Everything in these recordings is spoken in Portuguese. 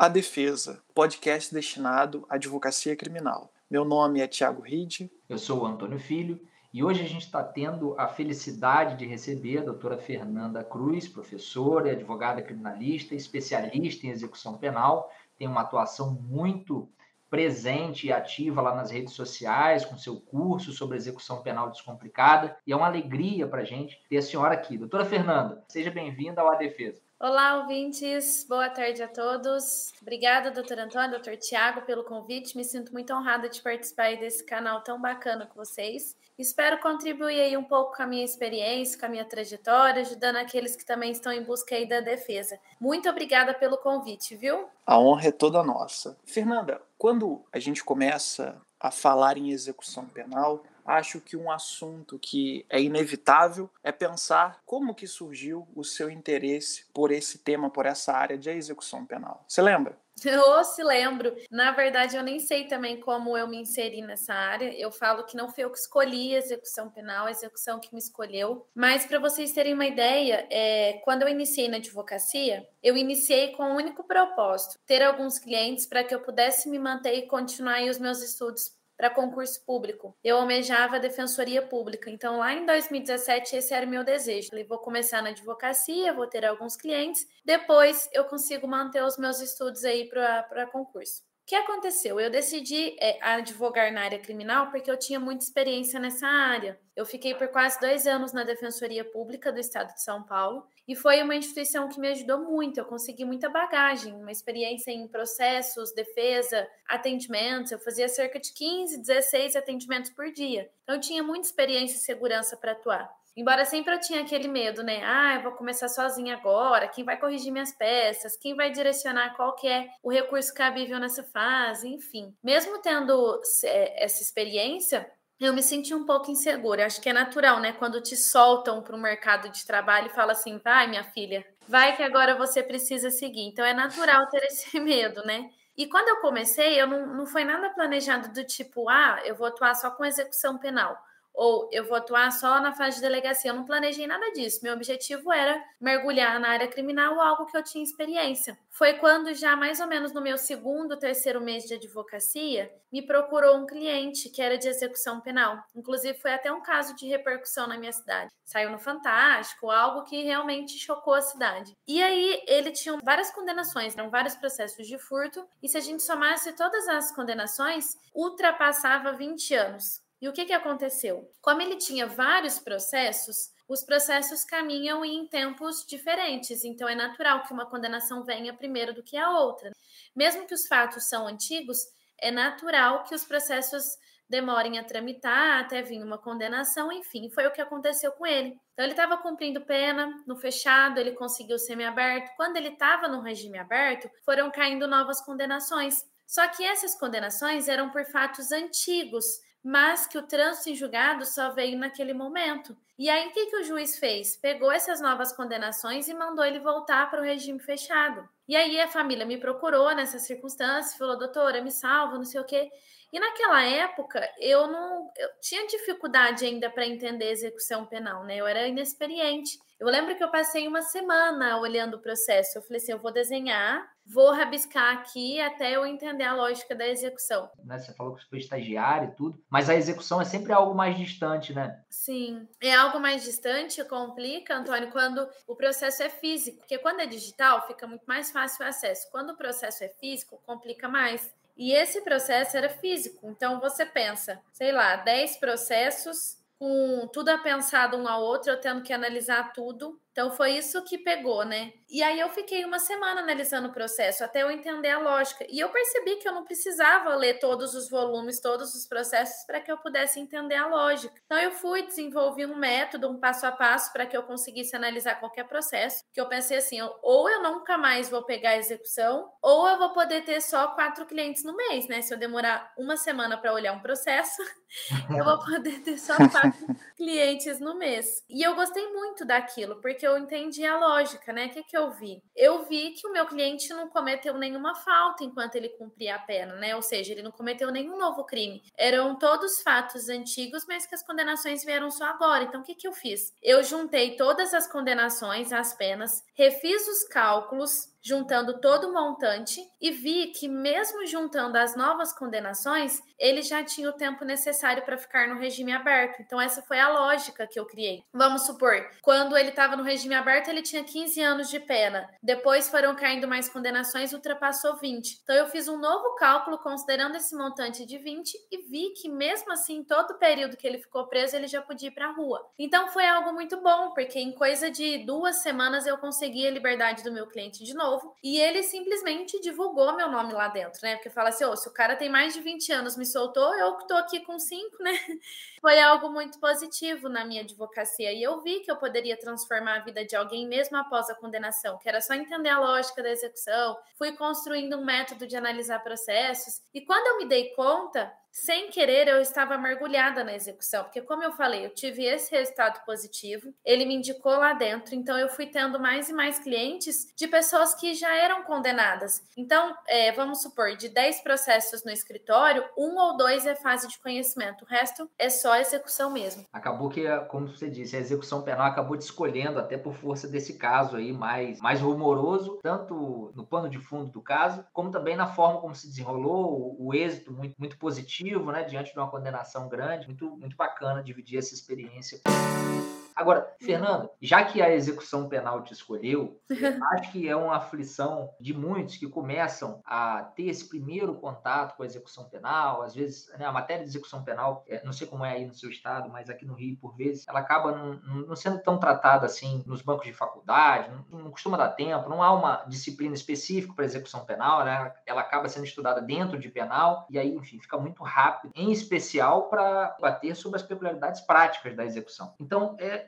A Defesa, podcast destinado à advocacia criminal. Meu nome é Tiago Ride. Eu sou o Antônio Filho e hoje a gente está tendo a felicidade de receber a doutora Fernanda Cruz, professora, advogada criminalista, especialista em execução penal, tem uma atuação muito presente e ativa lá nas redes sociais, com seu curso sobre execução penal descomplicada. E é uma alegria para a gente ter a senhora aqui. Doutora Fernanda, seja bem-vinda ao A Defesa. Olá, ouvintes. Boa tarde a todos. Obrigada, doutor Antônio, doutor Tiago, pelo convite. Me sinto muito honrada de participar desse canal tão bacana com vocês. Espero contribuir aí um pouco com a minha experiência, com a minha trajetória, ajudando aqueles que também estão em busca aí da defesa. Muito obrigada pelo convite, viu? A honra é toda nossa. Fernanda, quando a gente começa a falar em execução penal, acho que um assunto que é inevitável é pensar como que surgiu o seu interesse por esse tema, por essa área de execução penal. Você lembra? Eu se lembro. Na verdade, eu nem sei também como eu me inseri nessa área. Eu falo que não foi eu que escolhi a execução penal, a execução que me escolheu. Mas para vocês terem uma ideia, é, quando eu iniciei na advocacia, eu iniciei com o um único propósito: ter alguns clientes para que eu pudesse me manter e continuar os meus estudos para concurso público. Eu almejava a defensoria pública. Então, lá em 2017, esse era o meu desejo. Falei, vou começar na advocacia, vou ter alguns clientes, depois eu consigo manter os meus estudos aí para concurso. Que aconteceu? Eu decidi é, advogar na área criminal porque eu tinha muita experiência nessa área. Eu fiquei por quase dois anos na Defensoria Pública do Estado de São Paulo e foi uma instituição que me ajudou muito. Eu consegui muita bagagem, uma experiência em processos, defesa, atendimentos. Eu fazia cerca de 15, 16 atendimentos por dia. Então, eu tinha muita experiência e segurança para atuar. Embora sempre eu tinha aquele medo, né? Ah, eu vou começar sozinha agora, quem vai corrigir minhas peças, quem vai direcionar qual que é o recurso cabível nessa fase, enfim. Mesmo tendo é, essa experiência, eu me senti um pouco insegura. Acho que é natural, né? Quando te soltam para o mercado de trabalho e fala assim, vai, minha filha, vai que agora você precisa seguir. Então é natural ter esse medo, né? E quando eu comecei, eu não, não foi nada planejado do tipo, ah, eu vou atuar só com execução penal ou eu vou atuar só na fase de delegacia. Eu não planejei nada disso. Meu objetivo era mergulhar na área criminal, algo que eu tinha experiência. Foi quando, já mais ou menos no meu segundo, terceiro mês de advocacia, me procurou um cliente que era de execução penal. Inclusive, foi até um caso de repercussão na minha cidade. Saiu no Fantástico, algo que realmente chocou a cidade. E aí, ele tinha várias condenações, eram vários processos de furto, e se a gente somasse todas as condenações, ultrapassava 20 anos. E o que, que aconteceu? Como ele tinha vários processos, os processos caminham em tempos diferentes, então é natural que uma condenação venha primeiro do que a outra. Mesmo que os fatos são antigos, é natural que os processos demorem a tramitar até vir uma condenação, enfim, foi o que aconteceu com ele. Então ele estava cumprindo pena no fechado, ele conseguiu semiaberto. Quando ele estava no regime aberto, foram caindo novas condenações. Só que essas condenações eram por fatos antigos, mas que o trânsito em julgado só veio naquele momento. E aí, o que, que o juiz fez? Pegou essas novas condenações e mandou ele voltar para o regime fechado. E aí, a família me procurou nessa circunstância, falou: doutora, me salva, não sei o quê. E naquela época, eu não eu tinha dificuldade ainda para entender execução penal, né? Eu era inexperiente. Eu lembro que eu passei uma semana olhando o processo. Eu falei assim: eu vou desenhar, vou rabiscar aqui até eu entender a lógica da execução. Né? Você falou que foi estagiário e tudo, mas a execução é sempre algo mais distante, né? Sim, é algo mais distante, complica, Antônio, quando o processo é físico. Porque quando é digital, fica muito mais fácil o acesso. Quando o processo é físico, complica mais. E esse processo era físico. Então você pensa, sei lá, 10 processos com tudo apensado um ao outro, eu tendo que analisar tudo. Então foi isso que pegou, né? E aí eu fiquei uma semana analisando o processo até eu entender a lógica. E eu percebi que eu não precisava ler todos os volumes, todos os processos para que eu pudesse entender a lógica. Então eu fui desenvolvi um método, um passo a passo para que eu conseguisse analisar qualquer processo. Que eu pensei assim, ou eu nunca mais vou pegar a execução, ou eu vou poder ter só quatro clientes no mês, né? Se eu demorar uma semana para olhar um processo, eu vou poder ter só quatro clientes no mês. E eu gostei muito daquilo, porque eu entendi a lógica, né? O que, que eu vi? Eu vi que o meu cliente não cometeu nenhuma falta enquanto ele cumpria a pena, né? Ou seja, ele não cometeu nenhum novo crime. Eram todos fatos antigos, mas que as condenações vieram só agora. Então, o que, que eu fiz? Eu juntei todas as condenações, as penas, refiz os cálculos juntando todo o montante e vi que, mesmo juntando as novas condenações, ele já tinha o tempo necessário para ficar no regime aberto. Então, essa foi a lógica que eu criei. Vamos supor, quando ele estava no regime aberto, ele tinha 15 anos de pena. Depois foram caindo mais condenações, ultrapassou 20. Então, eu fiz um novo cálculo considerando esse montante de 20 e vi que, mesmo assim, todo o período que ele ficou preso, ele já podia ir para a rua. Então, foi algo muito bom, porque em coisa de duas semanas eu consegui a liberdade do meu cliente de novo e ele simplesmente divulgou meu nome lá dentro, né? Porque fala assim: oh, se o cara tem mais de 20 anos me soltou, eu que tô aqui com 5, né? Foi algo muito positivo na minha advocacia e eu vi que eu poderia transformar a vida de alguém mesmo após a condenação, que era só entender a lógica da execução. Fui construindo um método de analisar processos e quando eu me dei conta, sem querer, eu estava mergulhada na execução, porque, como eu falei, eu tive esse resultado positivo, ele me indicou lá dentro, então eu fui tendo mais e mais clientes de pessoas que já eram condenadas. Então, é, vamos supor, de 10 processos no escritório, um ou dois é fase de conhecimento, o resto é só execução mesmo. Acabou que, como você disse, a execução penal acabou te escolhendo, até por força desse caso aí mais, mais rumoroso, tanto no pano de fundo do caso, como também na forma como se desenrolou, o, o êxito muito, muito positivo positivo, né, diante de uma condenação grande. Muito, muito bacana dividir essa experiência. Agora, Fernando, já que a execução penal te escolheu, acho que é uma aflição de muitos que começam a ter esse primeiro contato com a execução penal. Às vezes, né, a matéria de execução penal, é, não sei como é aí no seu estado, mas aqui no Rio, por vezes, ela acaba não, não sendo tão tratada assim nos bancos de faculdade, não, não, costuma dar tempo, não há uma disciplina específica para execução penal, né? Ela acaba sendo estudada dentro de penal, e aí, enfim, fica muito rápido, em especial para bater sobre as peculiaridades práticas da execução. Então, é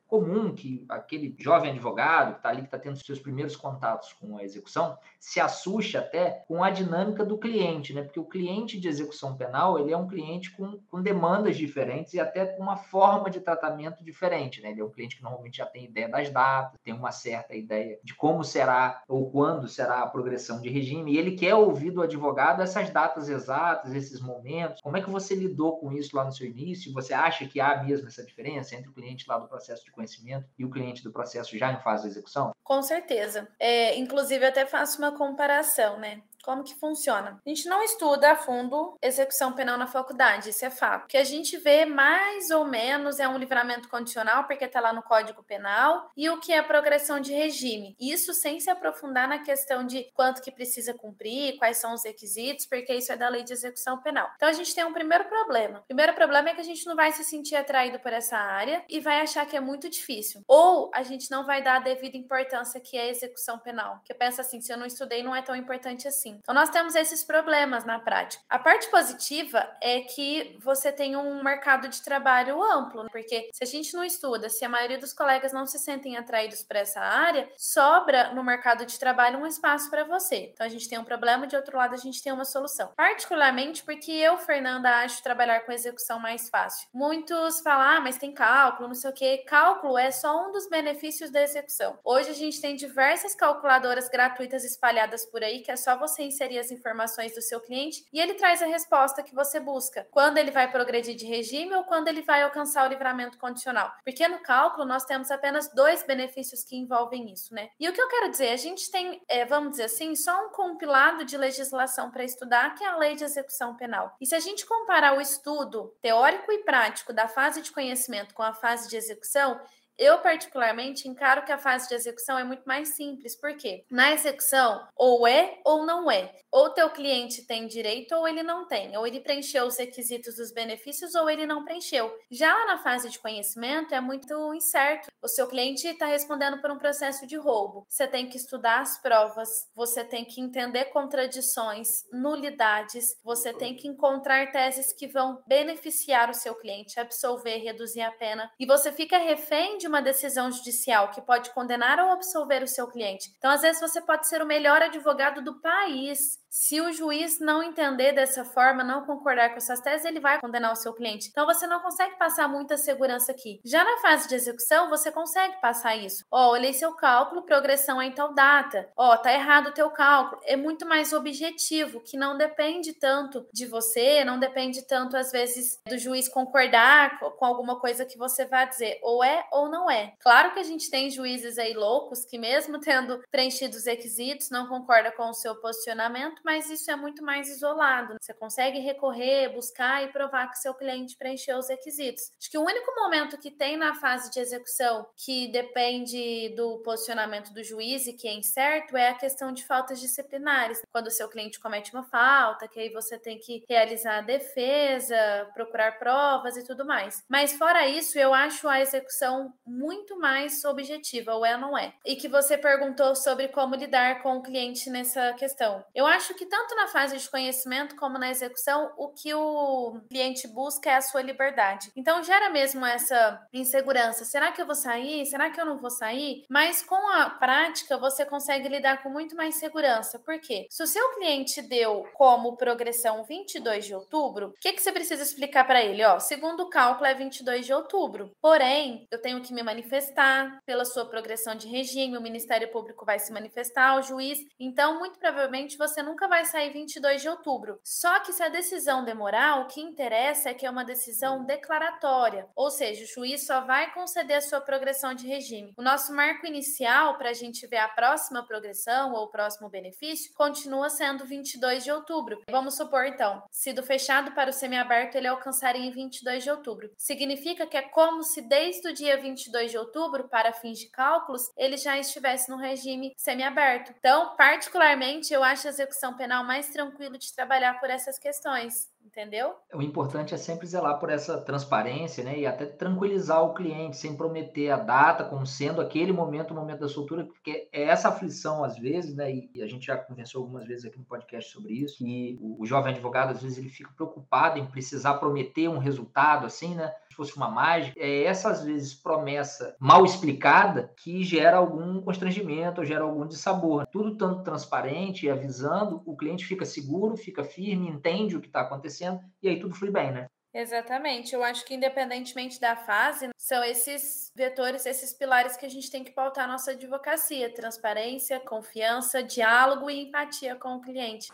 comum que aquele jovem advogado que está ali, que está tendo seus primeiros contatos com a execução, se assuste até com a dinâmica do cliente, né? Porque o cliente de execução penal, ele é um cliente com, com demandas diferentes e até com uma forma de tratamento diferente, né? Ele é um cliente que normalmente já tem ideia das datas, tem uma certa ideia de como será ou quando será a progressão de regime, e ele quer ouvir do advogado essas datas exatas, esses momentos. Como é que você lidou com isso lá no seu início? Você acha que há mesmo essa diferença entre o cliente lá do processo de conhecimento e o cliente do processo já em fase de execução? Com certeza. É, inclusive, até faço uma comparação, né? Como que funciona? A gente não estuda a fundo execução penal na faculdade, isso é fato. O que a gente vê mais ou menos é um livramento condicional, porque está lá no Código Penal, e o que é progressão de regime. Isso sem se aprofundar na questão de quanto que precisa cumprir, quais são os requisitos, porque isso é da lei de execução penal. Então a gente tem um primeiro problema. O primeiro problema é que a gente não vai se sentir atraído por essa área e vai achar que é muito difícil. Ou a gente não vai dar a devida importância que é a execução penal. Porque pensa assim, se eu não estudei, não é tão importante assim assim. Então, nós temos esses problemas na prática. A parte positiva é que você tem um mercado de trabalho amplo, porque se a gente não estuda, se a maioria dos colegas não se sentem atraídos para essa área, sobra no mercado de trabalho um espaço para você. Então, a gente tem um problema, de outro lado, a gente tem uma solução. Particularmente porque eu, Fernanda, acho trabalhar com execução mais fácil. Muitos falam, ah, mas tem cálculo, não sei o quê. Cálculo é só um dos benefícios da execução. Hoje a gente tem diversas calculadoras gratuitas espalhadas por aí, que é só você você inserir as informações do seu cliente e ele traz a resposta que você busca. Quando ele vai progredir de regime ou quando ele vai alcançar o livramento condicional. Porque no cálculo nós temos apenas dois benefícios que envolvem isso, né? E o que eu quero dizer, a gente tem, é, vamos dizer assim, só um compilado de legislação para estudar, que é a lei de execução penal. E se a gente comparar o estudo teórico e prático da fase de conhecimento com a fase de execução, eu, particularmente, encaro que a fase de execução é muito mais simples, porque na execução, ou é ou não é. Ou teu cliente tem direito ou ele não tem. Ou ele preencheu os requisitos dos benefícios ou ele não preencheu. Já na fase de conhecimento, é muito incerto. O seu cliente está respondendo por um processo de roubo. Você tem que estudar as provas, você tem que entender contradições, nulidades, você tem que encontrar teses que vão beneficiar o seu cliente, absolver, reduzir a pena. E você fica refém de uma decisão judicial que pode condenar ou absolver o seu cliente. Então, às vezes, você pode ser o melhor advogado do país, Se o juiz não entender dessa forma, não concordar com essas teses, ele vai condenar o seu cliente. Então você não consegue passar muita segurança aqui. Já na fase de execução, você consegue passar isso. Ó, oh, olhei seu cálculo, progressão é em tal data. Ó, oh, tá errado o teu cálculo. É muito mais objetivo, que não depende tanto de você, não depende tanto, às vezes, do juiz concordar com alguma coisa que você vai dizer. Ou é ou não é. Claro que a gente tem juízes aí loucos que, mesmo tendo preenchido os requisitos, não concorda com o seu posicionamento, mas isso é muito mais isolado. Você consegue recorrer, buscar e provar que seu cliente preencheu os requisitos. Acho que o único momento que tem na fase de execução que depende do posicionamento do juiz e que é incerto é a questão de faltas disciplinares. Quando o seu cliente comete uma falta, que aí você tem que realizar a defesa, procurar provas e tudo mais. Mas fora isso, eu acho a execução muito mais objetiva, ou é ou não é. E que você perguntou sobre como lidar com o cliente nessa questão. Eu acho que tanto na fase de conhecimento como na execução, o que o cliente busca é a sua liberdade. Então gera mesmo essa insegurança. Será que eu vou sair? Será que eu não vou sair? Mas com a prática você consegue lidar com muito mais segurança. Por quê? Se o seu cliente deu como progressão 22 de outubro, o que, que você precisa explicar para ele? Ó, segundo o cálculo é 22 de outubro. Porém, eu tenho que me manifestar pela sua progressão de regime, o Ministério Público vai se manifestar, o juiz. Então, muito provavelmente você nunca vai sair 22 de outubro. Só que se a decisão demorar, o que interessa é que é uma decisão declaratória, ou seja, o juiz só vai conceder a sua progressão de regime. O nosso marco inicial para a gente ver a próxima progressão ou o próximo benefício continua sendo 22 de outubro. Vamos supor então, se do fechado para o semiaberto ele alcançaria em 22 de outubro. Significa que é como se desde o dia 22 de outubro, para fins de cálculos, ele já estivesse no regime semiaberto. Então, particularmente, eu acho a execução penal mais tranquilo de trabalhar por essas questões entendeu? O importante é sempre zelar por essa transparência, né? E até tranquilizar o cliente, sem prometer a data como sendo aquele momento, o momento da soltura, porque é essa aflição às vezes, né? E a gente já conversou algumas vezes aqui no podcast sobre isso, que o jovem advogado às vezes ele fica preocupado em precisar prometer um resultado assim, né? Se fosse uma mágica, é essa às vezes promessa mal explicada que gera algum constrangimento, gera algum dissabor. Tudo tanto transparente e avisando, o cliente fica seguro, fica firme, entende o que está acontecendo e aí tudo flui bem, né? Exatamente. Eu acho que, independentemente da fase, são esses vetores, esses pilares que a gente tem que pautar nossa advocacia: transparência, confiança, diálogo e empatia com o cliente.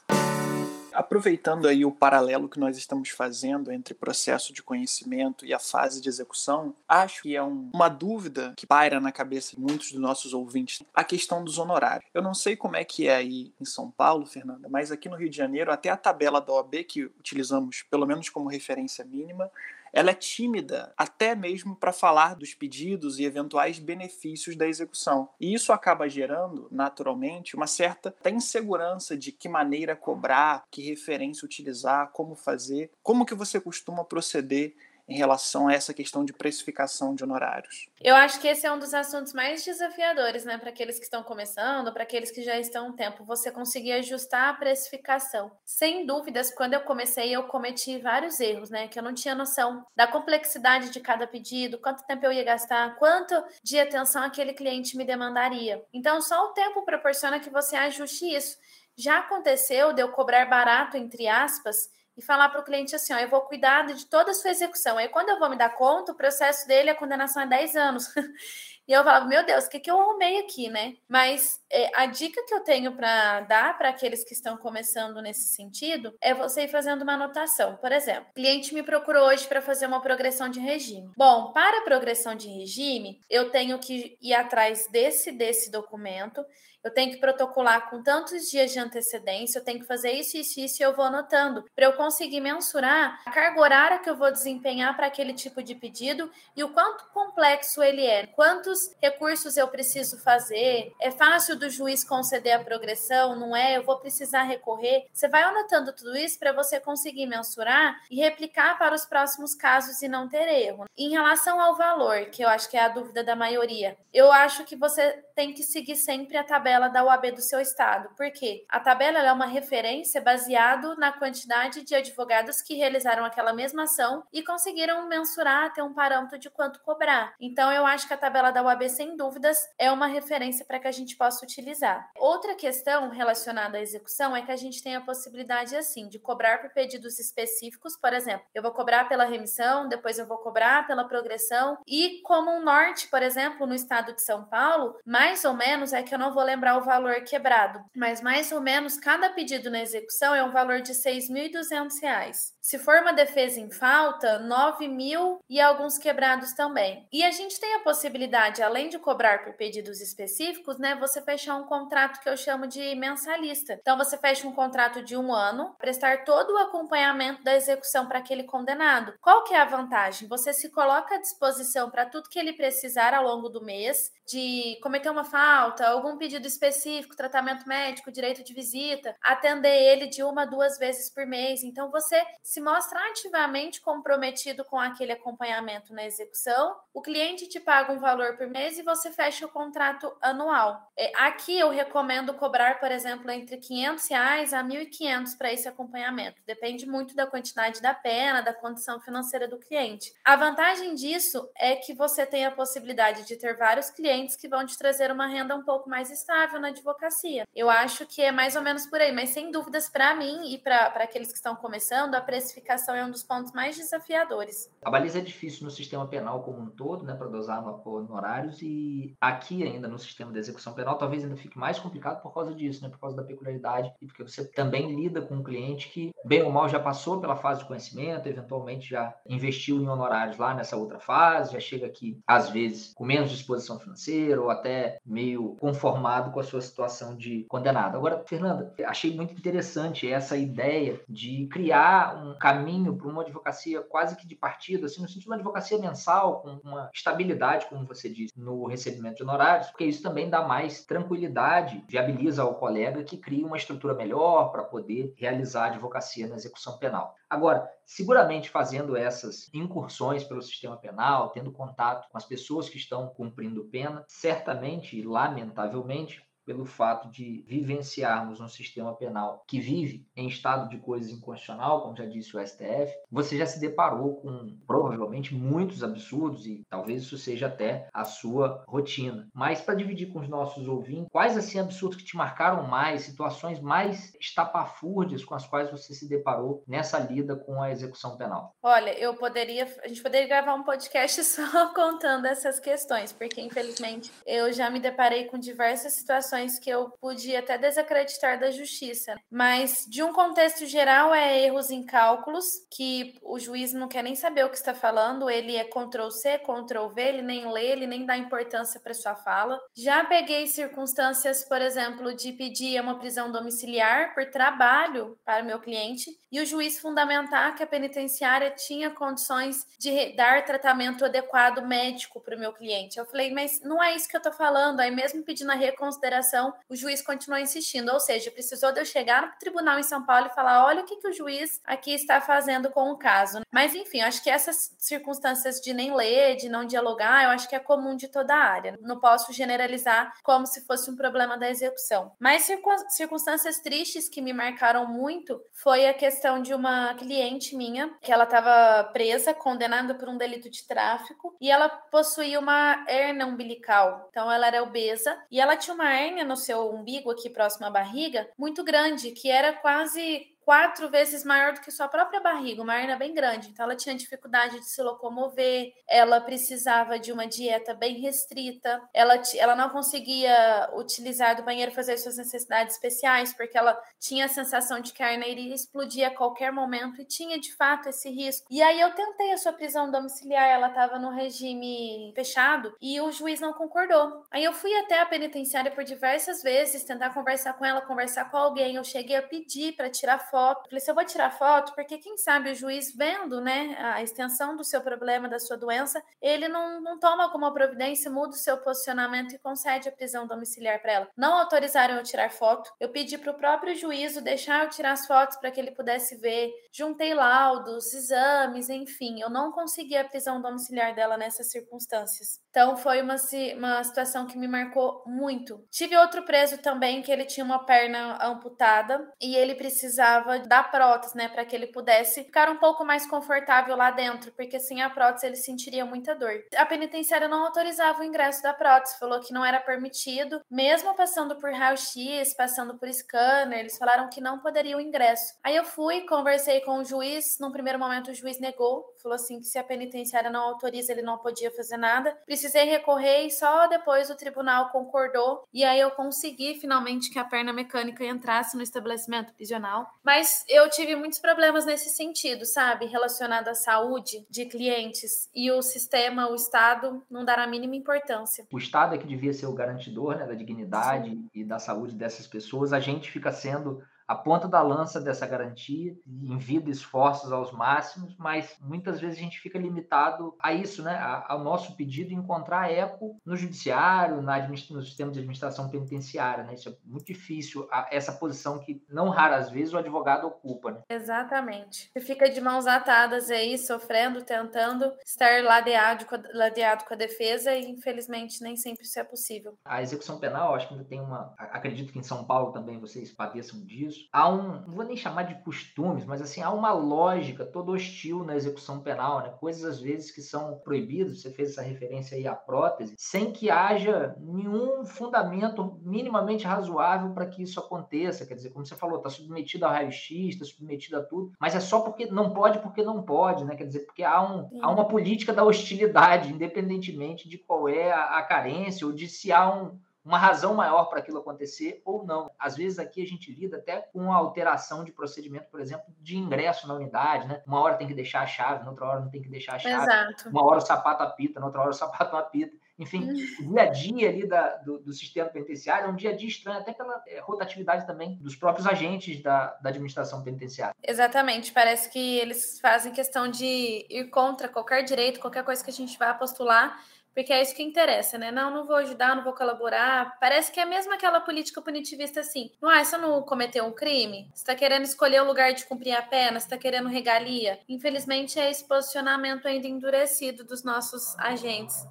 Aproveitando aí o paralelo que nós estamos fazendo entre processo de conhecimento e a fase de execução, acho que é um, uma dúvida que paira na cabeça de muitos dos nossos ouvintes a questão dos honorários. Eu não sei como é que é aí em São Paulo, Fernanda, mas aqui no Rio de Janeiro, até a tabela da OAB, que utilizamos pelo menos como referência mínima, ela é tímida até mesmo para falar dos pedidos e eventuais benefícios da execução. E isso acaba gerando, naturalmente, uma certa insegurança de que maneira cobrar, que referência utilizar, como fazer, como que você costuma proceder em relação a essa questão de precificação de honorários? Eu acho que esse é um dos assuntos mais desafiadores, né, para aqueles que estão começando, para aqueles que já estão um tempo, você conseguir ajustar a precificação. Sem dúvidas, quando eu comecei, eu cometi vários erros, né, que eu não tinha noção da complexidade de cada pedido, quanto tempo eu ia gastar, quanto de atenção aquele cliente me demandaria. Então, só o tempo proporciona que você ajuste isso. Já aconteceu de eu cobrar barato, entre aspas, e falar para o cliente assim: ó, eu vou cuidar de toda a sua execução. Aí, quando eu vou me dar conta, o processo dele, a condenação é 10 anos. e eu falava: meu Deus, o que, que eu arrumei aqui, né? Mas é, a dica que eu tenho para dar para aqueles que estão começando nesse sentido é você ir fazendo uma anotação. Por exemplo, cliente me procurou hoje para fazer uma progressão de regime. Bom, para a progressão de regime, eu tenho que ir atrás desse, desse documento eu tenho que protocolar com tantos dias de antecedência, eu tenho que fazer isso, isso, isso, e eu vou anotando, para eu conseguir mensurar a carga horária que eu vou desempenhar para aquele tipo de pedido e o quanto complexo ele é, quantos recursos eu preciso fazer, é fácil do juiz conceder a progressão, não é? Eu vou precisar recorrer. Você vai anotando tudo isso para você conseguir mensurar e replicar para os próximos casos e não ter erro. Em relação ao valor, que eu acho que é a dúvida da maioria, eu acho que você tem que seguir sempre a tabela tabela da UAB do seu estado. Por quê? A tabela é uma referência baseado na quantidade de advogados que realizaram aquela mesma ação e conseguiram mensurar, ter um parâmetro de quanto cobrar. Então, eu acho que a tabela da OAB, sem dúvidas, é uma referência para que a gente possa utilizar. Outra questão relacionada à execução é que a gente tem a possibilidade, assim, de cobrar por pedidos específicos, por exemplo, eu vou cobrar pela remissão, depois eu vou cobrar pela progressão, e como um norte, por exemplo, no estado de São Paulo, mais ou menos, é que eu não vou lembrar o valor quebrado, mas mais ou menos cada pedido na execução é um valor de R$ 6.200. Se for uma defesa em falta, 9 mil e alguns quebrados também. E a gente tem a possibilidade, além de cobrar por pedidos específicos, né, você fechar um contrato que eu chamo de mensalista. Então você fecha um contrato de um ano, prestar todo o acompanhamento da execução para aquele condenado. Qual que é a vantagem? Você se coloca à disposição para tudo que ele precisar ao longo do mês, de cometer uma falta, algum pedido específico, tratamento médico, direito de visita, atender ele de uma duas vezes por mês. Então você se mostra ativamente comprometido com aquele acompanhamento na execução. O cliente te paga um valor por mês e você fecha o contrato anual. É, aqui eu recomendo cobrar, por exemplo, entre 500 reais a 1.500 para esse acompanhamento. Depende muito da quantidade da pena, da condição financeira do cliente. A vantagem disso é que você tem a possibilidade de ter vários clientes que vão te trazer uma renda um pouco mais estável na advocacia. Eu acho que é mais ou menos por aí, mas sem dúvidas para mim e para aqueles que estão começando, a precificação é um dos pontos mais desafiadores. A baliza é difícil no sistema penal como um todo, né, para dosar honorários e aqui ainda no sistema de execução penal talvez ainda fique mais complicado por causa disso, né, por causa da peculiaridade e porque você também lida com um cliente que bem ou mal já passou pela fase de conhecimento, eventualmente já investiu em honorários lá nessa outra fase, já chega aqui às vezes com menos disposição financeira ou até meio conformado com a sua situação de condenado. Agora, Fernanda, achei muito interessante essa ideia de criar um caminho para uma advocacia quase que de partido, assim, no sentido de uma advocacia mensal, com uma estabilidade, como você disse, no recebimento de honorários, porque isso também dá mais tranquilidade, viabiliza ao colega que crie uma estrutura melhor para poder realizar a advocacia na execução penal. Agora, seguramente fazendo essas incursões pelo sistema penal, tendo contato com as pessoas que estão cumprindo pena, certamente e lamentavelmente pelo fato de vivenciarmos um sistema penal que vive em estado de coisas inconstitucional, como já disse o STF, você já se deparou com provavelmente muitos absurdos e talvez isso seja até a sua rotina. Mas para dividir com os nossos ouvintes, quais assim absurdos que te marcaram mais, situações mais estapafúrdias com as quais você se deparou nessa lida com a execução penal? Olha, eu poderia, a gente poderia gravar um podcast só contando essas questões, porque infelizmente eu já me deparei com diversas situações situações que eu podia até desacreditar da justiça. Mas, de um contexto geral, é erros em cálculos, que o juiz não quer nem saber o que está falando, ele é Ctrl-C, Ctrl-V, ele nem lê, ele nem dá importância para sua fala. Já peguei circunstâncias, por exemplo, de pedir uma prisão domiciliar por trabalho para o meu cliente e o juiz fundamentar que a penitenciária tinha condições de dar tratamento adequado médico para o meu cliente. Eu falei, mas não é isso que eu estou falando. Aí, mesmo pedindo a reconsideração o juiz continuou insistindo, ou seja, precisou de eu chegar no tribunal em São Paulo e falar: olha o que, que o juiz aqui está fazendo com o caso. Mas, enfim, acho que essas circunstâncias de nem ler, de não dialogar, eu acho que é comum de toda a área. Não posso generalizar como se fosse um problema da execução. Mas circunstâncias tristes que me marcaram muito foi a questão de uma cliente minha, que ela estava presa, condenada por um delito de tráfico, e ela possuía uma hernia umbilical. Então, ela era obesa e ela tinha uma hernia no seu umbigo, aqui próximo à barriga, muito grande, que era quase quatro vezes maior do que sua própria barriga, uma hernia bem grande. Então, ela tinha dificuldade de se locomover, ela precisava de uma dieta bem restrita, ela, ela não conseguia utilizar do banheiro fazer suas necessidades especiais, porque ela tinha a sensação de que a hernia iria explodir a qualquer momento e tinha de fato esse risco. E aí eu tentei a sua prisão domiciliar, ela estava no regime fechado e o juiz não concordou. Aí eu fui até a penitenciária por diversas vezes tentar conversar com ela, conversar com alguém. Eu cheguei a pedir para tirar foto foto. Falei, se eu vou tirar foto, porque quem sabe o juiz vendo, né, a extensão do seu problema, da sua doença, ele não, não toma alguma providência, muda o seu posicionamento e concede a prisão domiciliar para ela. Não autorizaram eu tirar foto. Eu pedi para o próprio juízo deixar eu tirar as fotos para que ele pudesse ver. Juntei laudos, exames, enfim. Eu não consegui a prisão domiciliar dela nessas circunstâncias. Então foi uma, uma situação que me marcou muito. Tive outro preso também que ele tinha uma perna amputada e ele precisava precisava da prótese, né, para que ele pudesse ficar um pouco mais confortável lá dentro, porque sem a prótese ele sentiria muita dor. A penitenciária não autorizava o ingresso da prótese, falou que não era permitido, mesmo passando por raio-x, passando por scanner, eles falaram que não poderia o ingresso. Aí eu fui, conversei com o juiz, num primeiro momento o juiz negou, falou assim que se a penitenciária não autoriza, ele não podia fazer nada. Precisei recorrer e só depois o tribunal concordou e aí eu consegui finalmente que a perna mecânica entrasse no estabelecimento prisional. Mas eu tive muitos problemas nesse sentido, sabe? Relacionado à saúde de clientes e o sistema, o Estado, não dar a mínima importância. O Estado é que devia ser o garantidor né, da dignidade Sim. e da saúde dessas pessoas. A gente fica sendo a ponta da lança dessa garantia, envida esforços aos máximos, mas muitas vezes a gente fica limitado a isso, né? ao nosso pedido encontrar eco no judiciário, na no sistema de administração penitenciária, né? Isso é muito difícil, essa posição que não raras vezes o advogado ocupa, né? Exatamente. Você fica de mãos atadas aí, sofrendo, tentando estar ladeado com, a, ladeado com a defesa e infelizmente nem sempre isso é possível. A execução penal, acho que ainda tem uma, acredito que em São Paulo também vocês padeçam disso, isso. Há um, não vou nem chamar de costumes, mas assim, há uma lógica toda hostil na execução penal, né? Coisas às vezes que são proibidas, você fez essa referência aí à prótese, sem que haja nenhum fundamento minimamente razoável para que isso aconteça. Quer dizer, como você falou, está submetido a raio-x, está submetido a tudo, mas é só porque não pode, porque não pode, né? Quer dizer, porque há, um, há uma política da hostilidade, independentemente de qual é a, a carência ou de se há um, uma razão maior para aquilo acontecer ou não. Às vezes aqui a gente lida até com a alteração de procedimento, por exemplo, de ingresso na unidade, né? Uma hora tem que deixar a chave, na outra hora não tem que deixar a chave. Exato. Uma hora o sapato apita, na outra hora o sapato não apita. Enfim, uhum. o dia a dia ali da, do, do, sistema penitenciário é um dia a dia estranho, até pela é, rotatividade também dos próprios agentes da, da administração penitenciária. Exatamente, parece que eles fazem questão de ir contra qualquer direito, qualquer coisa que a gente vá postular porque é isso que interessa, né? Não, não vou ajudar, não vou colaborar. Parece que é mesmo aquela política punitivista assim. Não, ah, você não cometeu um crime? Você tá querendo escolher o lugar de cumprir a pena? Você tá querendo regalia? Infelizmente, é esse posicionamento ainda endurecido dos nossos agentes.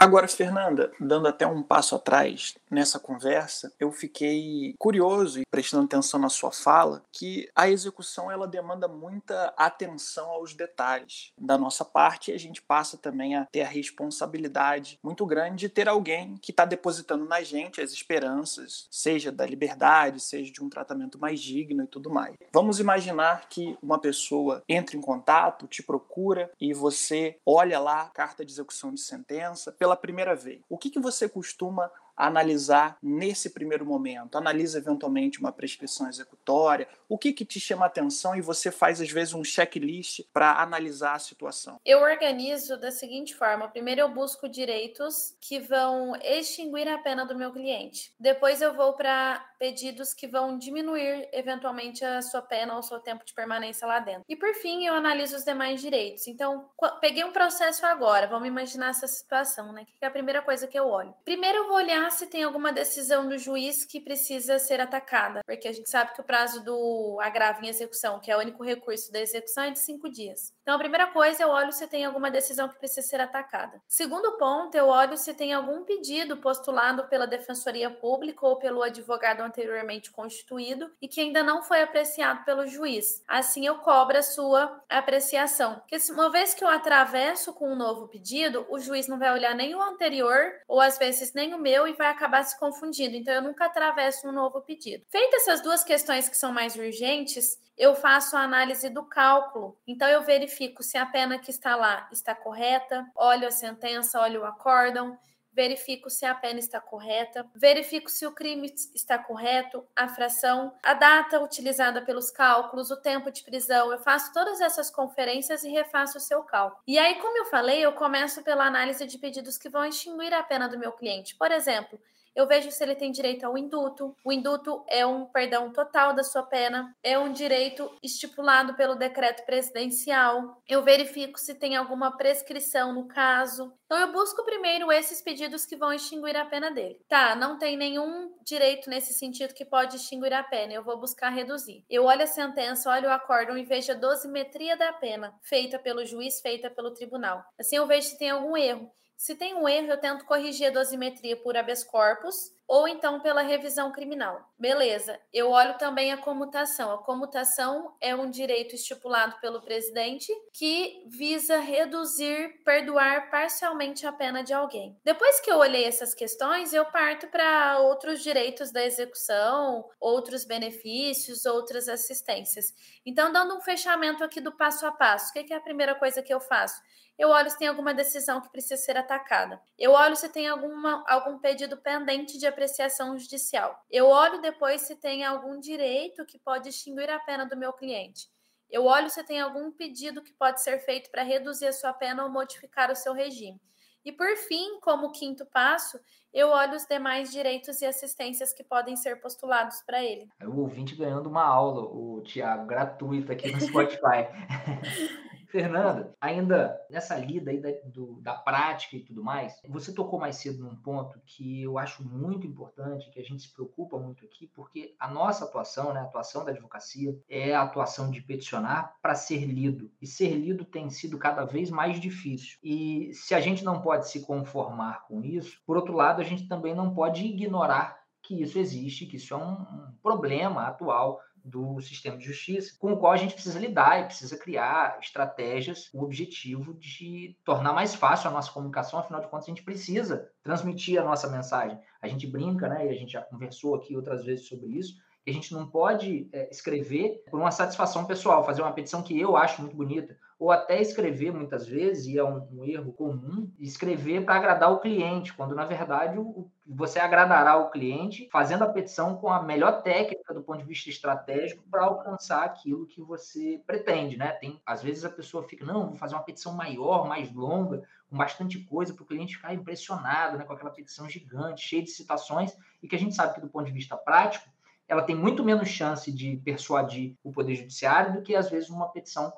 Agora, Fernanda, dando até um passo atrás nessa conversa, eu fiquei curioso e prestando atenção na sua fala que a execução ela demanda muita atenção aos detalhes. Da nossa parte, a gente passa também a ter a responsabilidade muito grande de ter alguém que está depositando na gente as esperanças, seja da liberdade, seja de um tratamento mais digno e tudo mais. Vamos imaginar que uma pessoa entra em contato, te procura e você olha lá a carta de execução de sentença pela primeira vez. O que, que você costuma analisar nesse primeiro momento? Analisa eventualmente uma prescrição executória? O que, que te chama atenção e você faz às vezes um checklist para analisar a situação? Eu organizo da seguinte forma: primeiro eu busco direitos que vão extinguir a pena do meu cliente. Depois eu vou para pedidos que vão diminuir eventualmente a sua pena ou o seu tempo de permanência lá dentro. E por fim, eu analiso os demais direitos. Então, peguei um processo agora, vamos imaginar essa situação, né? Que é a primeira coisa que eu olho. Primeiro eu vou olhar se tem alguma decisão do juiz que precisa ser atacada, porque a gente sabe que o prazo do agravo em execução, que é o único recurso da execução, é de cinco dias. Então, a primeira coisa, eu olho se tem alguma decisão que precisa ser atacada. Segundo ponto, eu olho se tem algum pedido postulado pela Defensoria Pública ou pelo advogado anteriormente constituído e que ainda não foi apreciado pelo juiz. Assim, eu cobro a sua apreciação. Porque uma vez que eu atravesso com um novo pedido, o juiz não vai olhar nem o anterior ou às vezes nem o meu e vai acabar se confundindo. Então, eu nunca atravesso um novo pedido. Feitas essas duas questões que são mais urgentes, eu faço a análise do cálculo. Então, eu verifico se a pena que está lá está correta, olho a sentença, olho o acórdão, verifico se a pena está correta, verifico se o crime está correto, a fração, a data utilizada pelos cálculos, o tempo de prisão. Eu faço todas essas conferências e refaço o seu cálculo. E aí, como eu falei, eu começo pela análise de pedidos que vão extinguir a pena do meu cliente. Por exemplo, eu vejo se ele tem direito ao induto. O induto é um perdão total da sua pena, é um direito estipulado pelo decreto presidencial. Eu verifico se tem alguma prescrição no caso. Então eu busco primeiro esses pedidos que vão extinguir a pena dele. Tá, não tem nenhum direito nesse sentido que pode extinguir a pena. Eu vou buscar reduzir. Eu olho a sentença, olho o acórdão e vejo a dosimetria da pena feita pelo juiz, feita pelo tribunal. Assim eu vejo se tem algum erro. Se tem um erro, eu tento corrigir a dosimetria por habeas corpus ou então pela revisão criminal. Beleza. Eu olho também a comutação. A comutação é um direito estipulado pelo presidente que visa reduzir, perdoar parcialmente a pena de alguém. Depois que eu olhei essas questões, eu parto para outros direitos da execução, outros benefícios, outras assistências. Então, dando um fechamento aqui do passo a passo, o que é a primeira coisa que eu faço? Eu olho se tem alguma decisão que precisa ser atacada. Eu olho se tem alguma, algum pedido pendente de apreciação judicial. Eu olho depois se tem algum direito que pode extinguir a pena do meu cliente. Eu olho se tem algum pedido que pode ser feito para reduzir a sua pena ou modificar o seu regime. E por fim, como quinto passo, eu olho os demais direitos e assistências que podem ser postulados para ele. O ouvinte ganhando uma aula, o Tiago, gratuita aqui no Spotify. Fernanda, ainda nessa lida aí da, do, da prática e tudo mais, você tocou mais cedo num ponto que eu acho muito importante, que a gente se preocupa muito aqui, porque a nossa atuação, né, a atuação da advocacia, é a atuação de peticionar para ser lido. E ser lido tem sido cada vez mais difícil. E se a gente não pode se conformar com isso, por outro lado, a gente também não pode ignorar que isso existe, que isso é um, um problema atual do sistema de justiça, com o qual a gente precisa lidar e precisa criar estratégias com o objetivo de tornar mais fácil a nossa comunicação, afinal de contas, a gente precisa transmitir a nossa mensagem. A gente brinca, né, e a gente já conversou aqui outras vezes sobre isso, que a gente não pode é, escrever por uma satisfação pessoal, fazer uma petição que eu acho muito bonita, ou até escrever muitas vezes, e é um, um erro comum, escrever para agradar o cliente, quando na verdade o, você agradará o cliente fazendo a petição com a melhor técnica do ponto de vista estratégico para alcançar aquilo que você pretende, né? Tem, às vezes a pessoa fica, não, vou fazer uma petição maior, mais longa, com bastante coisa para o cliente ficar impressionado, né, com aquela petição gigante, cheia de citações, e que a gente sabe que do ponto de vista prático, ela tem muito menos chance de persuadir o poder judiciário do que às vezes uma petição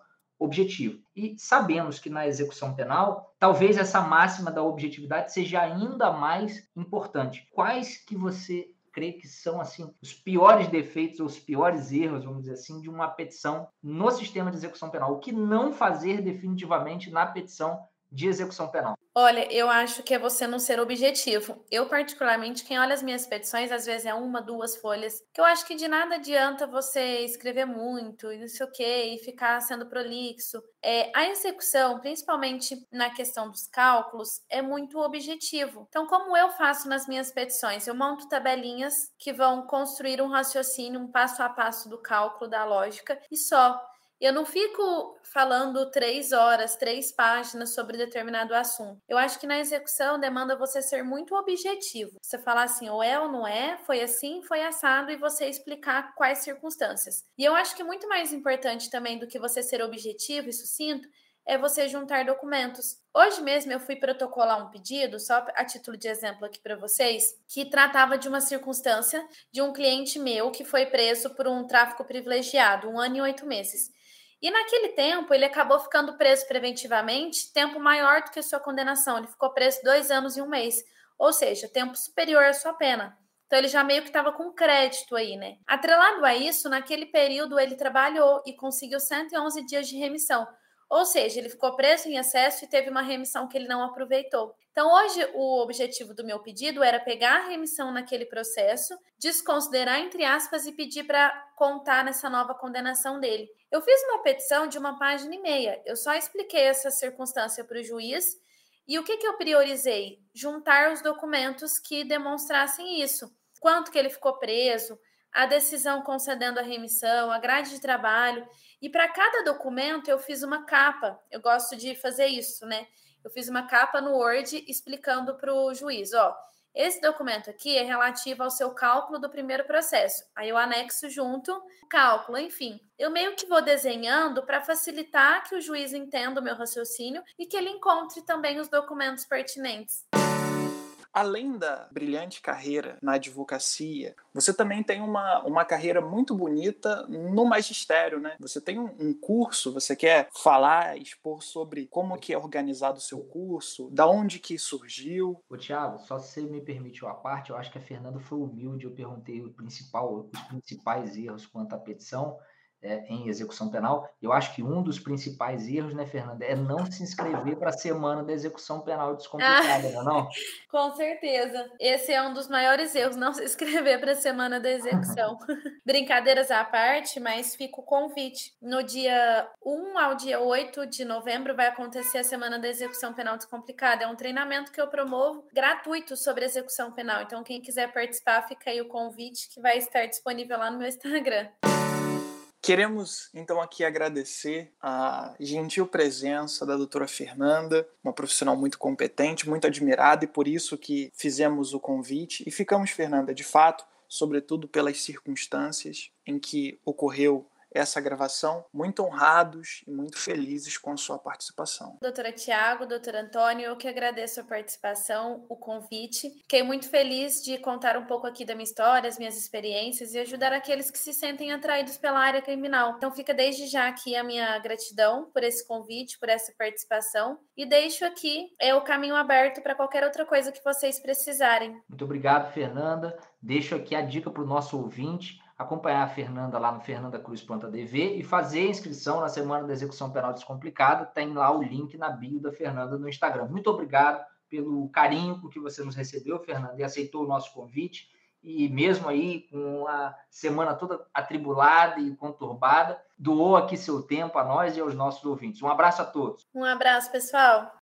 objetivo. E sabemos que na execução penal, talvez essa máxima da objetividade seja ainda mais importante. Quais que você crê que são assim os piores defeitos ou os piores erros, vamos dizer assim, de uma petição no sistema de execução penal? O que não fazer definitivamente na petição de execução penal? Olha, eu acho que é você não ser objetivo. Eu, particularmente, quem olha as minhas petições, às vezes é uma, duas folhas, que eu acho que de nada adianta você escrever muito e não sei o quê, e ficar sendo prolixo. É, a execução, principalmente na questão dos cálculos, é muito objetivo. Então, como eu faço nas minhas petições? Eu monto tabelinhas que vão construir um raciocínio, um passo a passo do cálculo, da lógica, e só. Eu não fico falando três horas, três páginas sobre determinado assunto. Eu acho que na execução demanda você ser muito objetivo. Você falar assim, ou é ou não é, foi assim, foi assado, e você explicar quais circunstâncias. E eu acho que muito mais importante também do que você ser objetivo e sucinto é você juntar documentos. Hoje mesmo eu fui protocolar um pedido, só a título de exemplo aqui para vocês, que tratava de uma circunstância de um cliente meu que foi preso por um tráfico privilegiado, um ano e oito meses. E naquele tempo, ele acabou ficando preso preventivamente, tempo maior do que a sua condenação. Ele ficou preso dois anos e um mês, ou seja, tempo superior à sua pena. Então ele já meio que estava com crédito aí, né? Atrelado a isso, naquele período ele trabalhou e conseguiu 111 dias de remissão. Ou seja, ele ficou preso em excesso e teve uma remissão que ele não aproveitou. Então, hoje, o objetivo do meu pedido era pegar a remissão naquele processo, desconsiderar, entre aspas, e pedir para contar nessa nova condenação dele. Eu fiz uma petição de uma página e meia. Eu só expliquei essa circunstância para o juiz. E o que, que eu priorizei? Juntar os documentos que demonstrassem isso. Quanto que ele ficou preso, a decisão concedendo a remissão, a grade de trabalho. E para cada documento eu fiz uma capa. Eu gosto de fazer isso, né? Eu fiz uma capa no Word explicando para o juiz, ó, esse documento aqui é relativo ao seu cálculo do primeiro processo. Aí eu anexo junto cálculo, enfim. Eu meio que vou desenhando para facilitar que o juiz entenda o meu raciocínio e que ele encontre também os documentos pertinentes. Além da brilhante carreira na advocacia, você também tem uma, uma carreira muito bonita no magistério, né? Você tem um, um curso, você quer falar, expor sobre como que é organizado o seu curso, da onde que surgiu. Ô, Thiago, só se você me permitiu a parte, eu acho que a Fernanda foi humilde, eu perguntei o principal, os principais erros quanto à petição, é, em execução penal. Eu acho que um dos principais erros, né, Fernanda, é não se inscrever para a semana da execução penal descomplicada, ah, não, é Com certeza. Esse é um dos maiores erros, não se inscrever para a semana da execução. Brincadeiras à parte, mas fica o convite. No dia 1 ao dia 8 de novembro vai acontecer a semana da execução penal descomplicada. É um treinamento que eu promovo gratuito sobre execução penal. Então, quem quiser participar, fica aí o convite que vai estar disponível lá no meu Instagram. Queremos então aqui agradecer a gentil presença da doutora Fernanda, uma profissional muito competente, muito admirada e por isso que fizemos o convite. E ficamos, Fernanda, de fato, sobretudo pelas circunstâncias em que ocorreu essa gravação, muito honrados e muito felizes com a sua participação. Doutora Tiago, doutor Antônio, eu que agradeço a participação, o convite. Fiquei muito feliz de contar um pouco aqui da minha história, as minhas experiências e ajudar aqueles que se sentem atraídos pela área criminal. Então fica desde já aqui a minha gratidão por esse convite, por essa participação e deixo aqui é o caminho aberto para qualquer outra coisa que vocês precisarem. Muito obrigado, Fernanda. Deixo aqui a dica para o nosso ouvinte acompanhar a Fernanda lá no fernandacruz.dv e fazer a inscrição na Semana da Execução Penal Descomplicada. Tem lá o link na bio da Fernanda no Instagram. Muito obrigado pelo carinho com que você nos recebeu, Fernanda, e aceitou o nosso convite. E mesmo aí, com a semana toda atribulada e conturbada, doou aqui seu tempo a nós e aos nossos ouvintes. Um abraço a todos. Um abraço, pessoal.